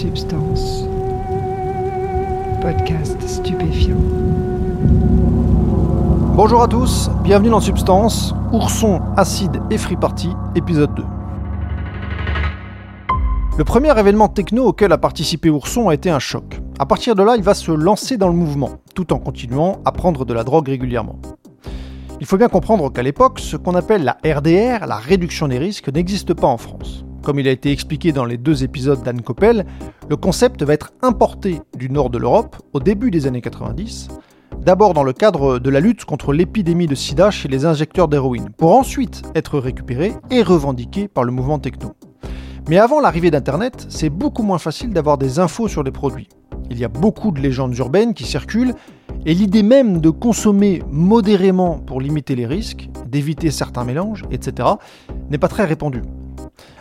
Substance. Podcast stupéfiant. Bonjour à tous, bienvenue dans Substance, Ourson, Acide et Free Party, épisode 2. Le premier événement techno auquel a participé Ourson a été un choc. À partir de là, il va se lancer dans le mouvement, tout en continuant à prendre de la drogue régulièrement. Il faut bien comprendre qu'à l'époque, ce qu'on appelle la RDR, la réduction des risques, n'existe pas en France. Comme il a été expliqué dans les deux épisodes d'Anne Coppel, le concept va être importé du nord de l'Europe au début des années 90, d'abord dans le cadre de la lutte contre l'épidémie de sida chez les injecteurs d'héroïne, pour ensuite être récupéré et revendiqué par le mouvement techno. Mais avant l'arrivée d'Internet, c'est beaucoup moins facile d'avoir des infos sur les produits. Il y a beaucoup de légendes urbaines qui circulent, et l'idée même de consommer modérément pour limiter les risques, d'éviter certains mélanges, etc., n'est pas très répandue.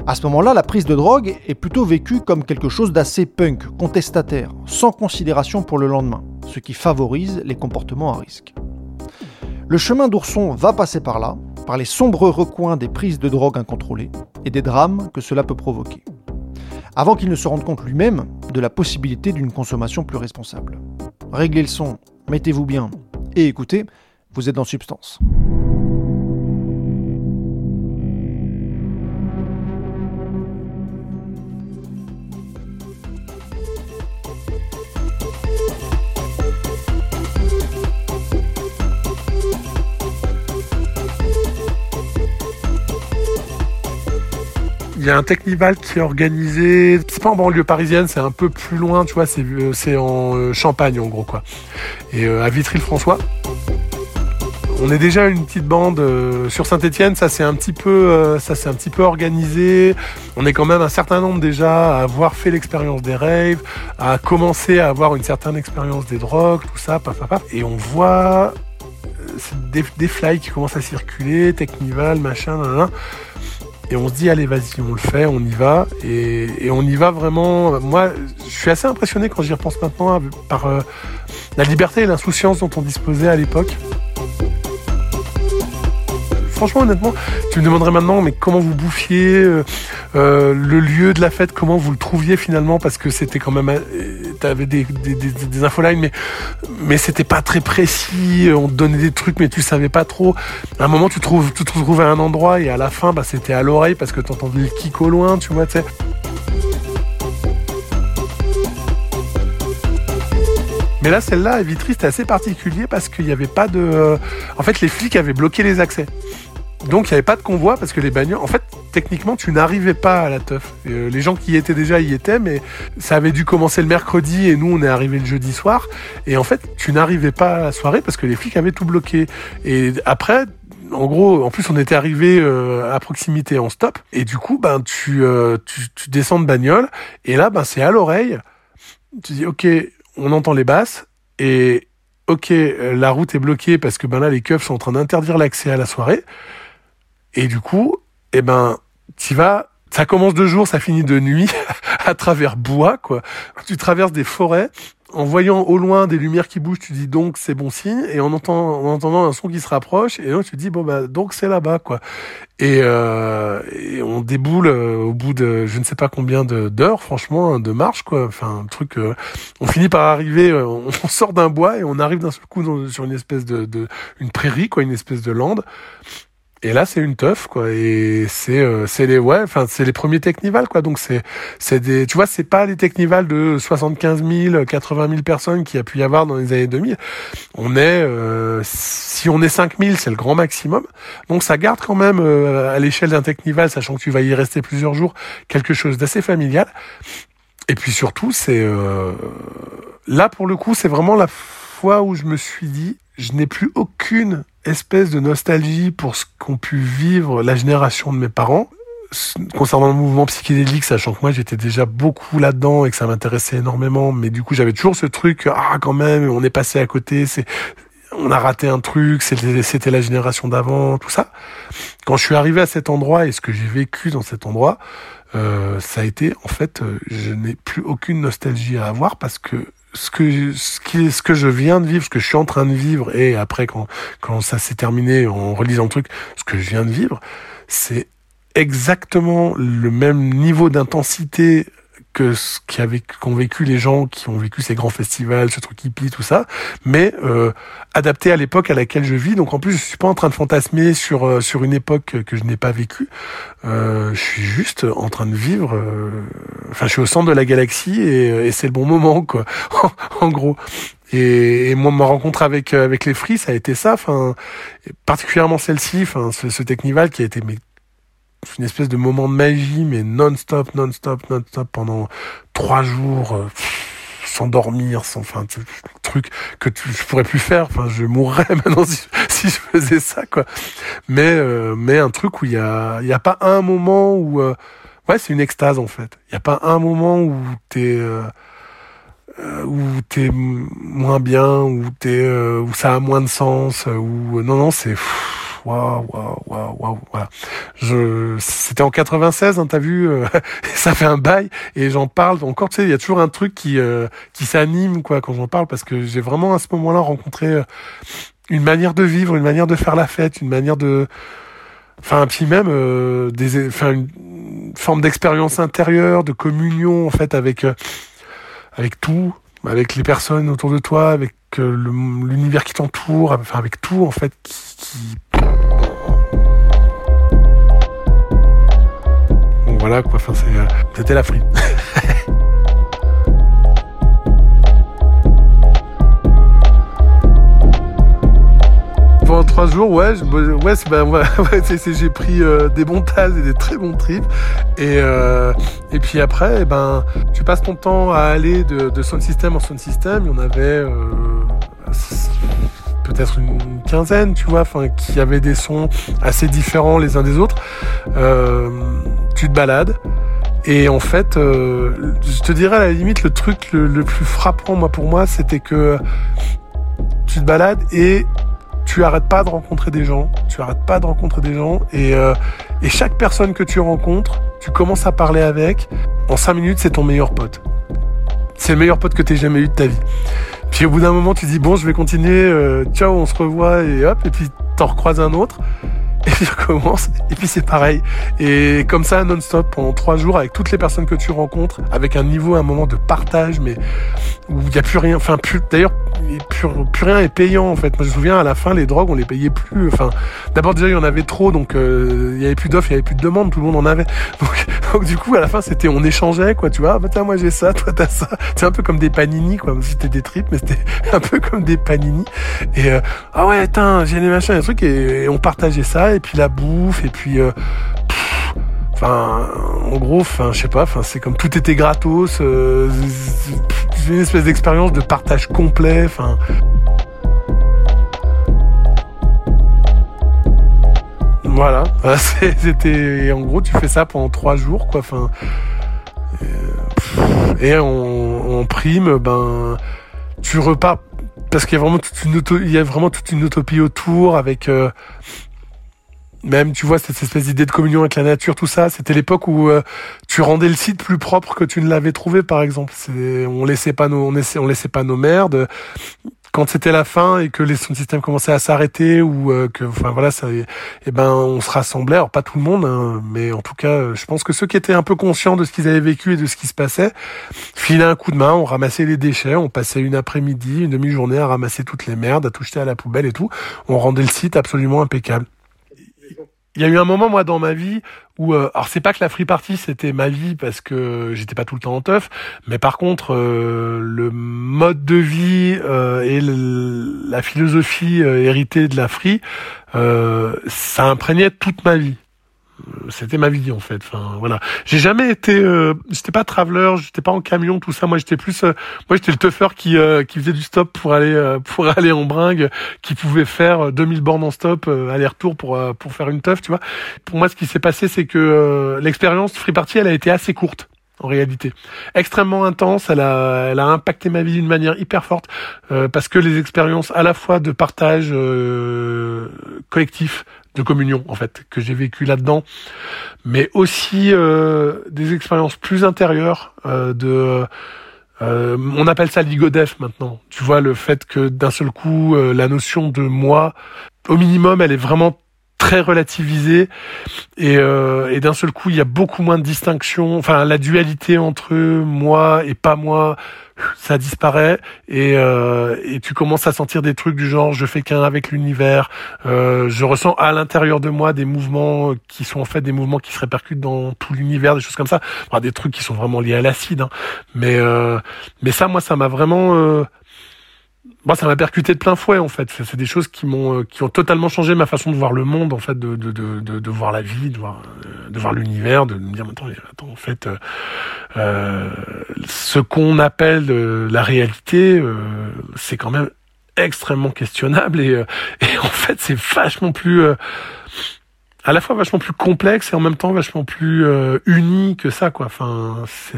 À ce moment-là, la prise de drogue est plutôt vécue comme quelque chose d'assez punk, contestataire, sans considération pour le lendemain, ce qui favorise les comportements à risque. Le chemin d'ourson va passer par là, par les sombres recoins des prises de drogue incontrôlées et des drames que cela peut provoquer, avant qu'il ne se rende compte lui-même de la possibilité d'une consommation plus responsable. Réglez le son, mettez-vous bien et écoutez, vous êtes dans Substance. Il y a un Technival qui est organisé, c'est pas en banlieue parisienne, c'est un peu plus loin, tu vois, c'est, euh, en euh, Champagne en gros quoi. Et euh, à Vitry-le-François. On est déjà une petite bande sur Saint-Étienne, ça c'est un petit peu, un petit peu organisé. On est quand même un certain nombre déjà à avoir fait l'expérience des raves, à commencer à avoir une certaine expérience des drogues, tout ça, paf. Et on voit des, des fly qui commencent à circuler, Technival, machin, nan, nan. Et on se dit, allez, vas-y, on le fait, on y va. Et, on y va vraiment. Moi, je suis assez impressionné quand j'y repense maintenant par euh, la liberté et l'insouciance dont on disposait à l'époque. Franchement, honnêtement, tu me demanderais maintenant, mais comment vous bouffiez euh, euh, le lieu de la fête, comment vous le trouviez finalement, parce que c'était quand même, t'avais des, des, infolines, mais c'était pas très précis. On te donnait des trucs, mais tu savais pas trop. À un moment, tu trouves, tu te retrouves à un endroit et à la fin, bah, c'était à l'oreille parce que t'entendais le kick au loin, tu vois, tu sais. Mais là, celle-là, Vitry, c'était assez particulier parce qu'il n'y avait pas de. En fait, les flics avaient bloqué les accès. Donc il n'y avait pas de convoi parce que les bagnoles, en fait, techniquement, tu n'arrivais pas à la teuf. Euh, les gens qui y étaient déjà y étaient, mais ça avait dû commencer le mercredi et nous on est arrivé le jeudi soir. Et en fait, tu n'arrivais pas à la soirée parce que les flics avaient tout bloqué. Et après, en gros, en plus, on était arrivé euh, à proximité en stop, et du coup, ben tu, euh, tu, tu descends de bagnole, et là, ben c'est à l'oreille. Tu dis, ok, on entend les basses, et ok, la route est bloquée parce que ben là, les keufs sont en train d'interdire l'accès à la soirée. Et du coup, eh ben, tu vas, ça commence de jour, ça finit de nuit, à travers bois, quoi. Tu traverses des forêts, en voyant au loin des lumières qui bougent, tu dis donc c'est bon signe, et en, entend, en entendant un son qui se rapproche, et donc tu dis bon bah donc c'est là-bas, quoi. Et, euh, et, on déboule euh, au bout de je ne sais pas combien d'heures, franchement, hein, de marche, quoi. Enfin, un truc. Euh, on finit par arriver, euh, on, sort d'un bois et on arrive d'un seul coup dans, sur une espèce de, de une prairie, quoi, une espèce de lande. Et là, c'est une teuf, quoi. Et c'est, euh, c'est les, ouais, enfin, c'est les premiers Technival, quoi. Donc c'est, c'est des, tu vois, c'est pas les Technival de 75 000, 80 000 personnes qu'il y a pu y avoir dans les années 2000. On est, euh, si on est 5 000, c'est le grand maximum. Donc ça garde quand même, euh, à l'échelle d'un Technival, sachant que tu vas y rester plusieurs jours, quelque chose d'assez familial. Et puis surtout, c'est, euh, là, pour le coup, c'est vraiment la fois où je me suis dit, je n'ai plus aucune espèce de nostalgie pour ce qu'ont pu vivre la génération de mes parents. Concernant le mouvement psychédélique, sachant que moi j'étais déjà beaucoup là-dedans et que ça m'intéressait énormément, mais du coup j'avais toujours ce truc, ah quand même, on est passé à côté, c'est, on a raté un truc, c'était, la génération d'avant, tout ça. Quand je suis arrivé à cet endroit et ce que j'ai vécu dans cet endroit, euh, ça a été, en fait, euh, je n'ai plus aucune nostalgie à avoir parce que ce que ce qui ce que je viens de vivre, ce que je suis en train de vivre, et après quand quand ça s'est terminé en relisant le truc, ce que je viens de vivre, c'est exactement le même niveau d'intensité que ce qu'ont vécu les gens qui ont vécu ces grands festivals, ce truc hippie, tout ça, mais euh, adapté à l'époque à laquelle je vis. Donc en plus, je suis pas en train de fantasmer sur euh, sur une époque que je n'ai pas vécue. Euh, je suis juste en train de vivre. Euh, Enfin, je suis au centre de la galaxie et, et c'est le bon moment, quoi. en gros. Et, et moi, ma rencontre avec euh, avec les Free, ça a été ça. Enfin, particulièrement celle-ci, enfin, ce, ce Technival qui a été mais, une espèce de moment de magie, mais non-stop, non-stop, non-stop pendant trois jours, euh, sans dormir, sans, enfin, truc que tu, je pourrais plus faire. Enfin, je mourrais maintenant si, si je faisais ça, quoi. Mais, euh, mais un truc où il y a, il y a pas un moment où, euh, ouais, c'est une extase en fait. Il y a pas un moment où t'es euh, euh, où t'es moins bien, où t'es, euh, où ça a moins de sens, euh, où non non c'est waouh waouh waouh waouh voilà. Je c'était en 96, hein, t'as vu, euh, ça fait un bail et j'en parle encore. Tu sais, il y a toujours un truc qui euh, qui s'anime quoi quand j'en parle parce que j'ai vraiment à ce moment-là rencontré euh, une manière de vivre, une manière de faire la fête, une manière de Enfin, puis même euh, des, enfin, une forme d'expérience intérieure, de communion en fait avec euh, avec tout, avec les personnes autour de toi, avec euh, l'univers qui t'entoure, enfin avec tout en fait qui. Donc voilà quoi. Enfin c'était la free. Trois jours, ouais, ouais, bah, j'ai pris euh, des bons tasses et des très bons trips. Et, euh, et puis après, eh ben, tu passes ton temps à aller de, de sound system en sound system. Il y en avait euh, peut-être une quinzaine, tu vois, enfin, qui avaient des sons assez différents les uns des autres. Tu te balades. Et en fait, je te dirais à la limite, le truc le, le plus frappant, moi, pour moi, c'était que tu te balades et tu arrêtes pas de rencontrer des gens, tu arrêtes pas de rencontrer des gens, et, euh, chaque personne que tu rencontres, tu commences à parler avec, en cinq minutes, c'est ton meilleur pote. C'est le meilleur pote que t'aies jamais eu de ta vie. Puis au bout d'un moment, tu dis, bon, je vais continuer, euh, ciao, on se revoit, et hop, et puis t'en recroises un autre, et puis tu recommences, et puis c'est pareil. Et comme ça, non-stop, pendant trois jours, avec toutes les personnes que tu rencontres, avec un niveau, un moment de partage, mais où il n'y a plus rien, enfin, plus, d'ailleurs, plus, rien est payant, en fait. Moi, je me souviens, à la fin, les drogues, on les payait plus. Enfin, d'abord, déjà, il y en avait trop, donc euh, il y avait plus d'offres, il y avait plus de demandes, tout le monde en avait. Donc, du coup, à la fin, c'était, on échangeait, quoi, tu vois. Ah, bah, tiens, moi, j'ai ça, toi, t'as ça. C'est un peu comme des panini, quoi. C'était des tripes, mais c'était un peu comme des panini. Et, euh, ah ouais, tiens, j'ai des machins, des trucs, et on partageait ça, et puis la bouffe, et puis, euh, Enfin, en gros, enfin, je sais pas, enfin, c'est comme tout était gratos, euh, c'est une espèce d'expérience de partage complet, enfin. Voilà, c'était, en gros, tu fais ça pendant trois jours, quoi, enfin. Et en, prime, ben, tu repars parce qu'il y a vraiment toute une y a vraiment toute une utopie autour avec. euh, même tu vois cette espèce d'idée de communion avec la nature tout ça c'était l'époque où euh, tu rendais le site plus propre que tu ne l'avais trouvé par exemple. On laissait pas nos on laissait, on laissait pas nos merdes. Quand c'était la fin et que les sound systems commençaient à s'arrêter ou euh, que enfin voilà ça et ben on se rassemblait. Alors pas tout le monde hein, mais en tout cas euh, je pense que ceux qui étaient un peu conscients de ce qu'ils avaient vécu et de ce qui se passait filaient un coup de main on ramassait les déchets on passait une après-midi une demi-journée à ramasser toutes les merdes à tout jeter à la poubelle et tout. On rendait le site absolument impeccable il y a eu un moment moi dans ma vie où euh, alors c'est pas que la free party c'était ma vie parce que j'étais pas tout le temps en teuf mais par contre euh, le mode de vie euh, et la philosophie euh, héritée de la free euh, ça imprégnait toute ma vie c'était ma vie en fait. Enfin voilà. J'ai jamais été euh, j'étais pas traveler j'étais pas en camion tout ça. Moi j'étais plus euh, moi j'étais le teufeur qui euh, qui faisait du stop pour aller euh, pour aller en bringue qui pouvait faire euh, 2000 bornes en stop euh, aller-retour pour euh, pour faire une teuf tu vois. Pour moi ce qui s'est passé c'est que euh, l'expérience free party elle a été assez courte en réalité extrêmement intense elle a elle a impacté ma vie d'une manière hyper forte euh, parce que les expériences à la fois de partage euh, collectif de communion en fait que j'ai vécu là-dedans mais aussi euh, des expériences plus intérieures euh, de on appelle ça l'igodef maintenant. Tu vois le fait que d'un seul coup la notion de moi, au minimum, elle est vraiment très relativisé. Et, euh, et d'un seul coup il y a beaucoup moins de distinction enfin la dualité entre moi et pas moi ça disparaît. Et, euh, et tu commences à sentir des trucs du genre je fais qu'un avec l'univers. Euh, je ressens à l'intérieur de moi des mouvements qui sont en fait des mouvements qui se répercutent dans tout l'univers des choses comme ça. Enfin, des trucs qui sont vraiment liés à l'acide hein. mais euh, mais ça moi ça m'a vraiment euh, moi, ça m'a percuté de plein fouet en fait. C'est des choses qui m'ont, euh, qui ont totalement changé ma façon de voir le monde, en fait, de de de de, de voir la vie, de voir euh, de voir l'univers, de me dire attends, attends en fait, euh, euh ce qu'on appelle la réalité, euh, c'est quand même extrêmement questionnable et, et en fait, c'est vachement plus à la fois vachement plus complexe et en même temps vachement plus uni que ça quoi. Enfin, c'est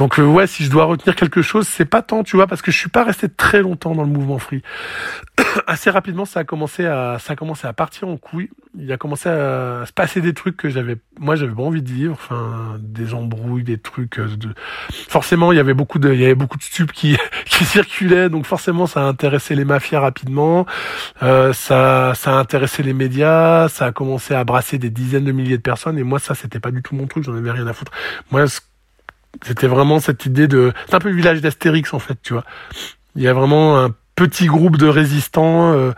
donc euh, ouais, si je dois retenir quelque chose, c'est pas tant, tu vois, parce que je suis pas resté très longtemps dans le mouvement free. Assez rapidement, ça a commencé à ça a commencé à partir en couille. Il a commencé à se passer des trucs que j'avais moi j'avais pas envie de vivre, enfin des embrouilles, des trucs euh, de forcément, il y avait beaucoup de il y avait beaucoup de stupes qui qui circulaient, donc forcément ça a intéressé les mafias rapidement. Euh, ça ça a intéressé les médias, ça a commencé à brasser des dizaines de milliers de personnes et moi ça c'était pas du tout mon truc, j'en avais rien à foutre. Moi ce c'était vraiment cette idée de... C'est un peu le village d'Astérix en fait, tu vois. Il y a vraiment un petit groupe de résistants euh,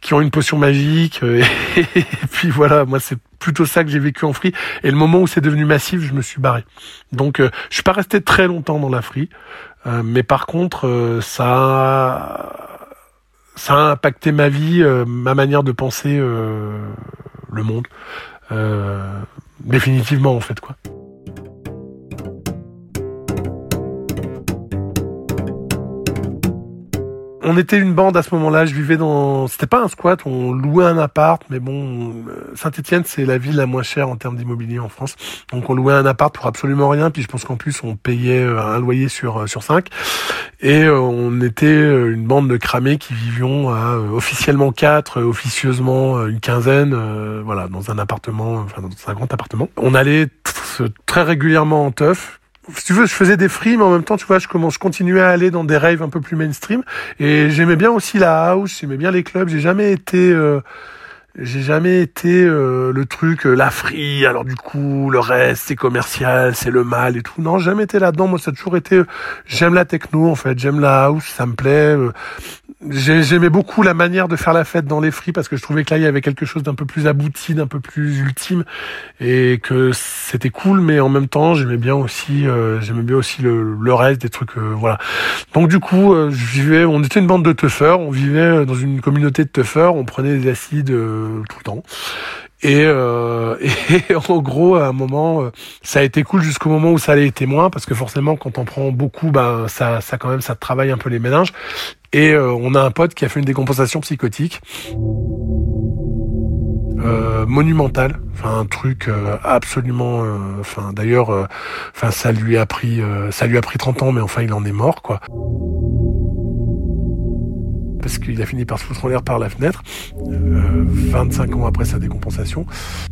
qui ont une potion magique. Euh, et, puis voilà, moi c'est plutôt ça que j'ai vécu en free. Et le moment où c'est devenu massif, je me suis barré. Donc euh, je suis pas resté très longtemps dans la free. mais par contre, ça a, ça a impacté ma vie, ma manière de penser le monde. définitivement en fait quoi. On était une bande à ce moment-là. Je vivais dans, c'était pas un squat, on louait un appart, mais bon, euh, Saint-Étienne c'est la ville la moins chère en termes d'immobilier en France. Donc on louait un appart pour absolument rien. Puis je pense qu'en plus on payait euh, un loyer sur euh, sur cinq. Et on était une bande de cramés qui vivions à officiellement quatre, officieusement une quinzaine, voilà, dans un appartement, enfin dans un grand appartement. On allait très régulièrement en teuf si tu veux, je faisais des free, mais en même temps, tu vois, je commence, je continuais à aller dans des raves un peu plus mainstream. Et j'aimais bien aussi la house, j'aimais bien les clubs. J'ai jamais été, euh, j'ai jamais été euh, le truc, euh, la free. Alors du coup, le reste, c'est commercial, c'est le mal et tout. Non, jamais été là-dedans. Moi, ça a toujours été. j'aime la techno, en fait. J'aime la house, ça me plaît. J'aimais beaucoup la manière de faire la fête dans les fris parce que je trouvais que là il y avait quelque chose d'un peu plus abouti, d'un peu plus ultime et que c'était cool, mais en même temps j'aimais bien aussi, euh, j'aimais bien aussi le, reste des trucs, euh, voilà. Donc du coup, euh, je vivais, on était une bande de teufeurs, on vivait dans une communauté de teufeurs, on prenait des acides tout le temps et, euh, et, en gros, à un moment, euh, ça a été cool jusqu'au moment où ça allait été moins, parce que forcément, quand on prend beaucoup, ben ça, ça quand même, ça travaille un peu les méninges. Et euh, on a un pote qui a fait une décompensation psychotique. Euh, monumentale, enfin un truc absolument, enfin d'ailleurs, enfin ça lui a pris, ça lui a pris 30 ans, mais enfin il en est mort quoi parce qu'il a fini par se foutre en l'air par la fenêtre, 25 euh, ans après sa décompensation.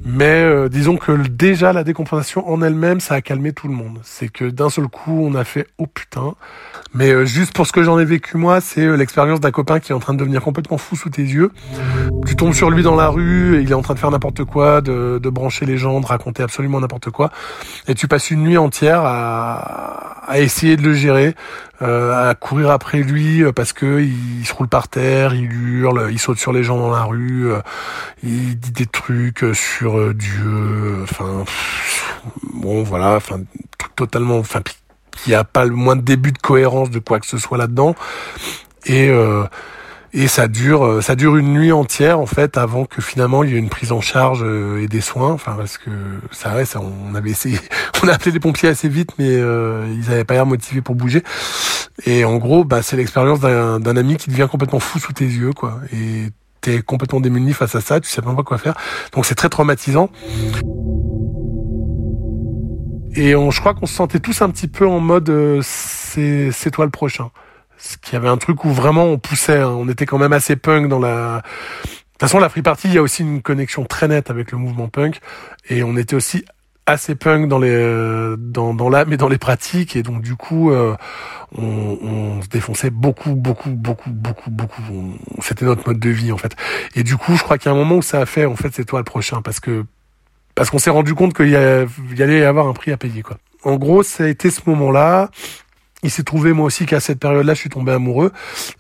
Mais euh, disons que déjà la décompensation en elle-même, ça a calmé tout le monde. C'est que d'un seul coup, on a fait oh putain. Mais euh, juste pour ce que j'en ai vécu moi, c'est l'expérience d'un copain qui est en train de devenir complètement fou sous tes yeux. Tu tombes sur lui dans la rue, il est en train de faire n'importe quoi, de, brancher les gens, de raconter absolument n'importe quoi, et tu passes une nuit entière à essayer de le gérer, à courir après lui parce que il se roule par terre, il hurle, il saute sur les gens dans la rue, euh, il dit des trucs euh, sur euh, Dieu, enfin bon voilà, enfin totalement, enfin qui a pas le moins de début de cohérence de quoi que ce soit là-dedans. Et et ça dure ça dure une nuit entière en fait avant que finalement il y ait une prise en charge et des soins enfin parce que ça reste on avait essayé on a appelé les pompiers assez vite mais ils avaient pas l'air motivés pour bouger et en gros, bah, c'est l'expérience d'un ami qui devient complètement fou sous tes yeux, quoi. Et t'es complètement démuni face à ça, tu sais même pas quoi faire. Donc c'est très traumatisant. Et on, je crois qu'on se sentait tous un petit peu en mode euh, c'est toi le prochain. Ce qui avait un truc où vraiment on poussait, hein. on était quand même assez punk dans la. De toute façon, la free party, il y a aussi une connexion très nette avec le mouvement punk, et on était aussi assez punk dans les dans dans l'âme et dans les pratiques. Et donc du coup on, on, se défonçait beaucoup beaucoup beaucoup beaucoup beaucoup. C'était notre mode de vie en fait. Et du coup je crois qu'il y a un moment où ça a fait en fait c'est toi le prochain. Parce que parce qu'on s'est rendu compte qu'il y, y, allait y avoir un prix à payer quoi. En gros ça a été ce moment là il s'est trouvé moi aussi qu'à cette période-là, je suis tombé amoureux,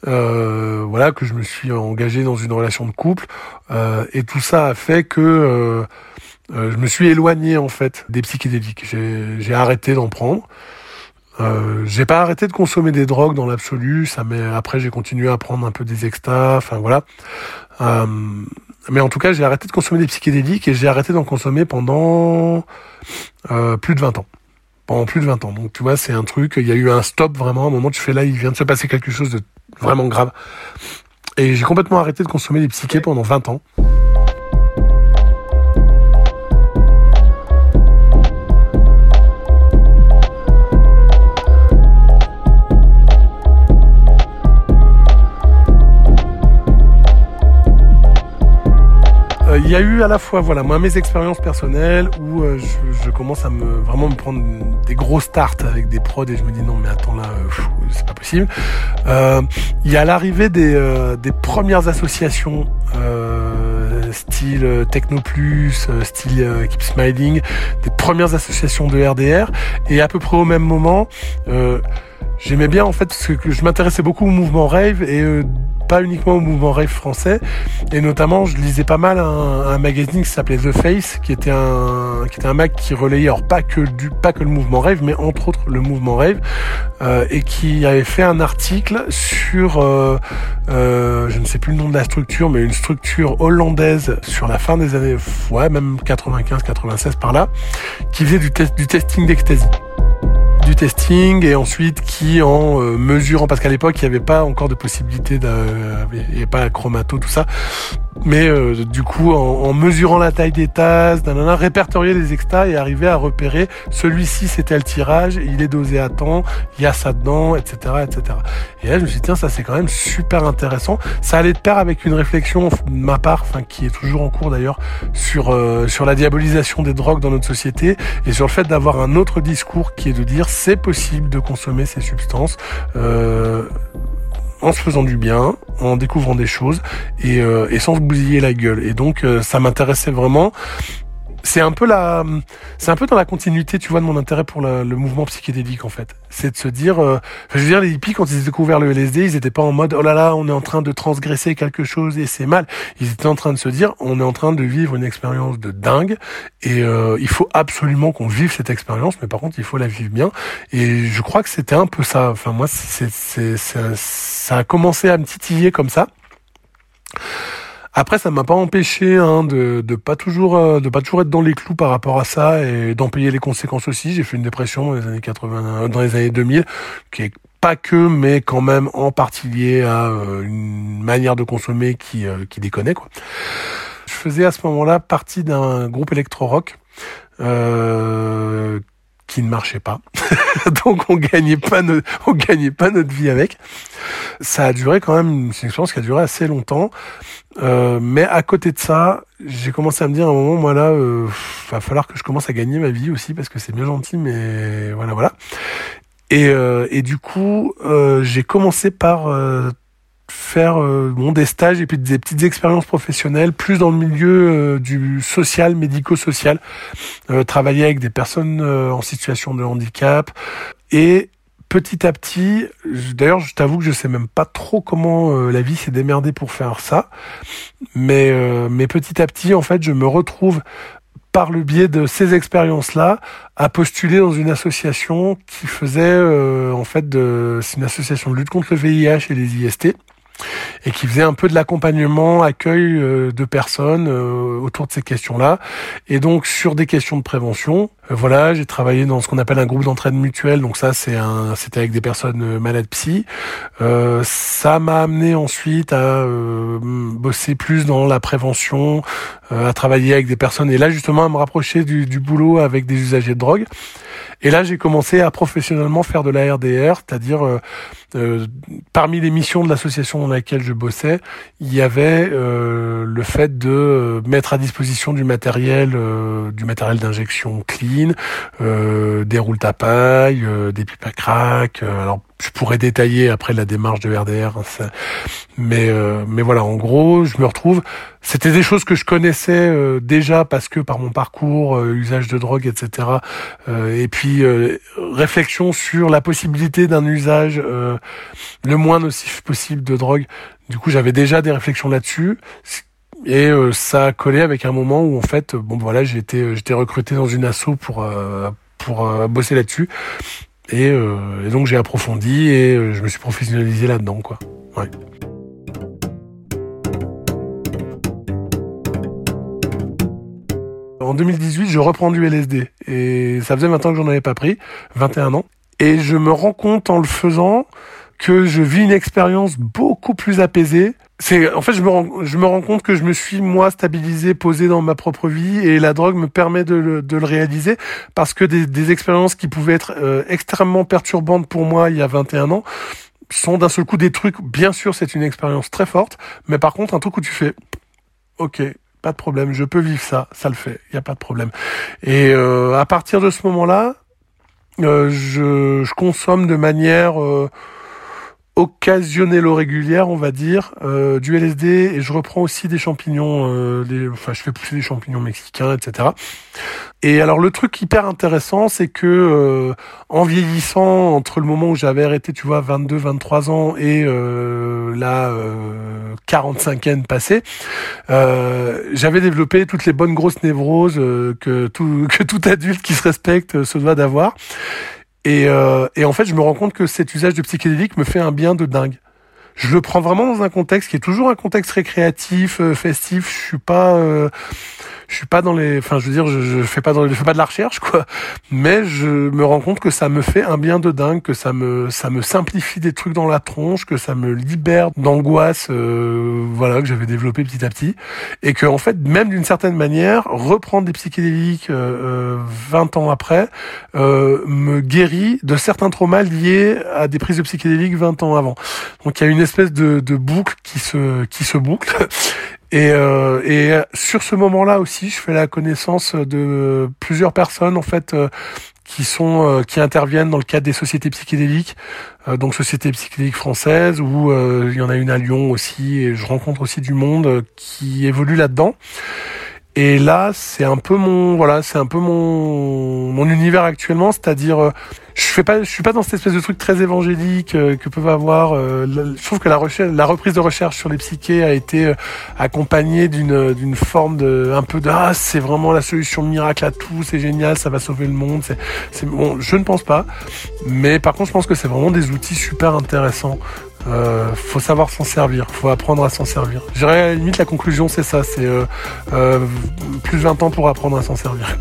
euh, voilà, que je me suis engagé dans une relation de couple, euh, et tout ça a fait que euh, euh je me suis éloigné en fait des psychédéliques. J'ai arrêté d'en prendre. Euh, j'ai pas arrêté de consommer des drogues dans l'absolu. Ça, après j'ai continué à prendre un peu des extas. Enfin voilà. Euh, mais en tout cas, j'ai arrêté de consommer des psychédéliques et j'ai arrêté d'en consommer pendant plus de 20 ans pendant plus de 20 ans. Donc tu vois, c'est un truc, il y a eu un stop vraiment, à un moment tu fais là, il vient de se passer quelque chose de vraiment grave. Et j'ai complètement arrêté de consommer des psychés pendant 20 ans. Il y a eu à la fois, voilà, moi mes expériences personnelles où euh, je, commence à me vraiment me prendre des gros starts avec des prods et je me dis non mais attends là, euh, c'est pas possible. Euh, il y a l'arrivée des, des premières associations style Techno Plus, style Keep Smiling, des premières associations de RDR et à peu près au même moment. J'aimais bien en fait parce que je m'intéressais beaucoup au mouvement rave et pas uniquement au mouvement rave français, et notamment je lisais pas mal un, un magazine qui s'appelait The Face, qui était un qui était un mag qui relayait alors pas que du pas que le mouvement rave, mais entre autres le mouvement rave, euh, et qui avait fait un article sur euh, euh, je ne sais plus le nom de la structure, mais une structure hollandaise sur la fin des années ouais même 95 96 par là, qui faisait du test du testing d'ecstasy testing et ensuite qui en euh, mesurant parce qu'à l'époque il n'y avait pas encore de possibilité il pas chromato tout ça mais euh, du coup en, mesurant la taille des tasses nanana, répertorier les extas et arriver à repérer celui-ci c'était le tirage il est dosé à temps il y a ça dedans etc etc et là je me suis dit tiens ça c'est quand même super intéressant. Ça allait de pair avec une réflexion de ma part enfin qui est toujours en cours d'ailleurs sur euh, sur la diabolisation des drogues dans notre société et sur le fait d'avoir un autre discours qui est de dire c'est possible de consommer ces substances euh, en se faisant du bien, en découvrant des choses et, euh, sans se bousiller la gueule. Et donc euh, ça m'intéressait vraiment c'est un peu la, c'est un peu dans la continuité, tu vois, de mon intérêt pour le, mouvement psychédélique en fait. C'est de se dire, euh, je veux dire, les hippies quand ils ont découvert le LSD, ils étaient pas en mode oh là là, on est en train de transgresser quelque chose et c'est mal. Ils étaient en train de se dire, on est en train de vivre une expérience de dingue et euh, il faut absolument qu'on vive cette expérience, mais par contre il faut la vivre bien. Et je crois que c'était un peu ça. Enfin moi, c'est, ça a commencé à me titiller comme ça. Après, ça m'a pas empêché hein, de, de pas toujours euh, de pas toujours être dans les clous par rapport à ça et d'en payer les conséquences aussi. J'ai fait une dépression dans les années 80, dans les années 2000, qui est pas que, mais quand même en partie liée à euh, une manière de consommer qui euh, qui déconnait quoi. Je faisais à ce moment-là partie d'un groupe électro-rock euh, qui ne marchait pas. Donc on gagnait pas notre, on gagnait pas notre vie avec. Ça a duré quand même, c'est une expérience qui a duré assez longtemps. Euh, mais à côté de ça, j'ai commencé à me dire à un moment, moi là, euh, va falloir que je commence à gagner ma vie aussi parce que c'est bien gentil, mais voilà, voilà. Et, euh, et du coup, euh, j'ai commencé par euh, faire euh, des stages et puis des petites expériences professionnelles, plus dans le milieu euh, du social, médico-social, euh, travailler avec des personnes en situation de handicap. Et petit à petit, d'ailleurs je t'avoue que je sais même pas trop comment la vie s'est démerdée pour faire ça, mais, mais petit à petit en fait je me retrouve par le biais de ces expériences-là, à postuler dans une association qui faisait en fait c'est une association de lutte contre le VIH et les IST et qui faisait un peu de l'accompagnement, accueil euh, de personnes euh, autour de ces questions-là. Et donc sur des questions de prévention, euh, voilà, j'ai travaillé dans ce qu'on appelle un groupe d'entraide mutuelle. Donc ça, c'est un, c'était avec des personnes malades psy. ça m'a amené ensuite à bosser plus dans la prévention, à travailler avec des personnes et là justement à me rapprocher du, du boulot avec des usagers de drogue. Et là, j'ai commencé à professionnellement faire de la RDR, c'est-à-dire euh, parmi les missions de l'association dans laquelle je bossais, il y avait euh, le fait de mettre à disposition du matériel, du matériel d'injection clean, des roules à paille, des pipes à crack. alors je pourrais détailler après la démarche de RDR, hein, mais mais voilà, en gros, je me retrouve. C'était des choses que je connaissais déjà parce que par mon parcours, usage de drogue, etc. et puis réflexion sur la possibilité d'un usage le moins nocif possible de drogue. Du coup, j'avais déjà des réflexions là-dessus. Et euh, ça a collé avec un moment où en fait, bon voilà, euh, j'étais recruté dans une asso pour euh, bosser là-dessus. Et, donc j'ai approfondi et je me suis professionnalisé là-dedans, quoi. En 2018, je reprends du LSD et ça faisait 20 ans que j'en avais pas pris, 21 ans. Et je me rends compte en le faisant que je vis une expérience beaucoup plus apaisée. C'est en fait je me rends je me rends compte que je me suis moi stabilisé, posé dans ma propre vie et la drogue me permet de le, de le réaliser parce que des, des expériences qui pouvaient être euh, extrêmement perturbantes pour moi il y a 21 ans sont d'un seul coup des trucs. Bien sûr, c'est une expérience très forte, mais par contre un truc où tu fais OK, pas de problème, je peux vivre ça, ça le fait, il y a pas de problème. Et euh, à partir de ce moment-là, je, je, consomme de manière euh, occasionnelle ou régulière, on va dire, euh, du LSD et je reprends aussi des champignons, euh, enfin je fais pousser des champignons mexicains, etc. Et alors le truc hyper intéressant, c'est que euh, en vieillissant, entre le moment où j'avais arrêté, tu vois, 22, 23 ans et euh, la 45e passée, j'avais développé toutes les bonnes grosses névroses que tout que tout adulte qui se respecte se doit d'avoir. Et, euh, et en fait, je me rends compte que cet usage de psychédélique me fait un bien de dingue. Je le prends vraiment dans un contexte qui est toujours un contexte récréatif, euh, festif. Je suis pas, euh, je suis pas dans les, enfin, je veux dire, je, je fais pas dans, je fais pas de la recherche, quoi. Mais je me rends compte que ça me fait un bien de dingue, que ça me, ça me simplifie des trucs dans la tronche, que ça me libère d'angoisse, euh, voilà, que j'avais développé petit à petit, et que en fait, même d'une certaine manière, reprendre des psychédéliques euh, 20 euh, ans après euh, me guérit de certains traumas liés à des prises de psychédéliques 20 ans avant. Donc il y a une espèce de, de boucle qui se, qui se boucle. Et, euh, et sur ce moment-là aussi, je fais la connaissance de plusieurs personnes en fait euh, qui sont euh, qui interviennent dans le cadre des sociétés psychédéliques, donc sociétés psychédéliques françaises, où il y en a une à Lyon aussi, et je rencontre aussi du monde qui évolue là-dedans. Et là, c'est un peu mon voilà, c'est un peu mon mon univers actuellement, c'est-à-dire je fais pas je suis pas dans cette espèce de truc très évangélique euh, que peuvent avoir euh, je trouve que la recherche la reprise de recherche sur les psychés a été euh, accompagnée d'une d'une forme de un peu de ah c'est vraiment la solution miracle à tout, c'est génial, ça va sauver le monde, c'est bon, je ne pense pas, mais par contre, je pense que c'est vraiment des outils super intéressants euh, faut savoir s'en servir, faut apprendre à s'en servir. Je dirais à la limite la conclusion c'est ça, c'est euh, euh, plus de 20 ans pour apprendre à s'en servir.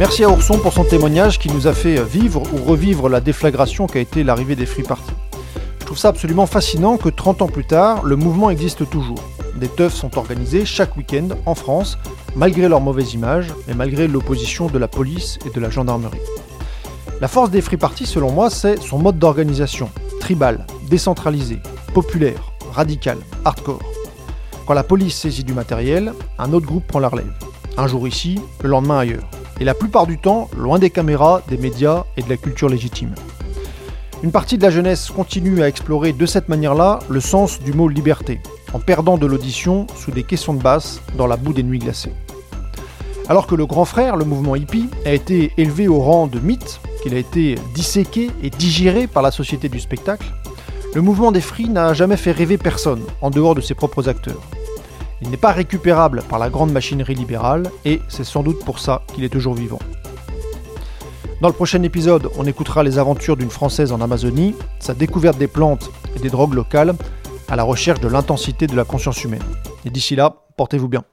Merci à Ourson pour son témoignage qui nous a fait vivre ou revivre la déflagration qu'a été l'arrivée des Free Parties. Je trouve ça absolument fascinant que 30 ans plus tard, le mouvement existe toujours. Des teufs sont organisés chaque week-end en France, malgré leur mauvaise image et malgré l'opposition de la police et de la gendarmerie. La force des Free Parties, selon moi, c'est son mode d'organisation, tribal, décentralisé, populaire, radical, hardcore. Quand la police saisit du matériel, un autre groupe prend la relève. Un jour ici, le lendemain ailleurs. Et la plupart du temps, loin des caméras, des médias et de la culture légitime. Une partie de la jeunesse continue à explorer de cette manière-là le sens du mot liberté, en perdant de l'audition sous des caissons de basse dans la boue des nuits glacées. Alors que le grand frère, le mouvement hippie, a été élevé au rang de mythe, qu'il a été disséqué et digéré par la société du spectacle, le mouvement des Free n'a jamais fait rêver personne, en dehors de ses propres acteurs. Il n'est pas récupérable par la grande machinerie libérale, et c'est sans doute pour ça qu'il est toujours vivant. Dans le prochain épisode, on écoutera les aventures d'une Française en Amazonie, sa découverte des plantes et des drogues locales, à la recherche de l'intensité de la conscience humaine. Et d'ici là, portez-vous bien.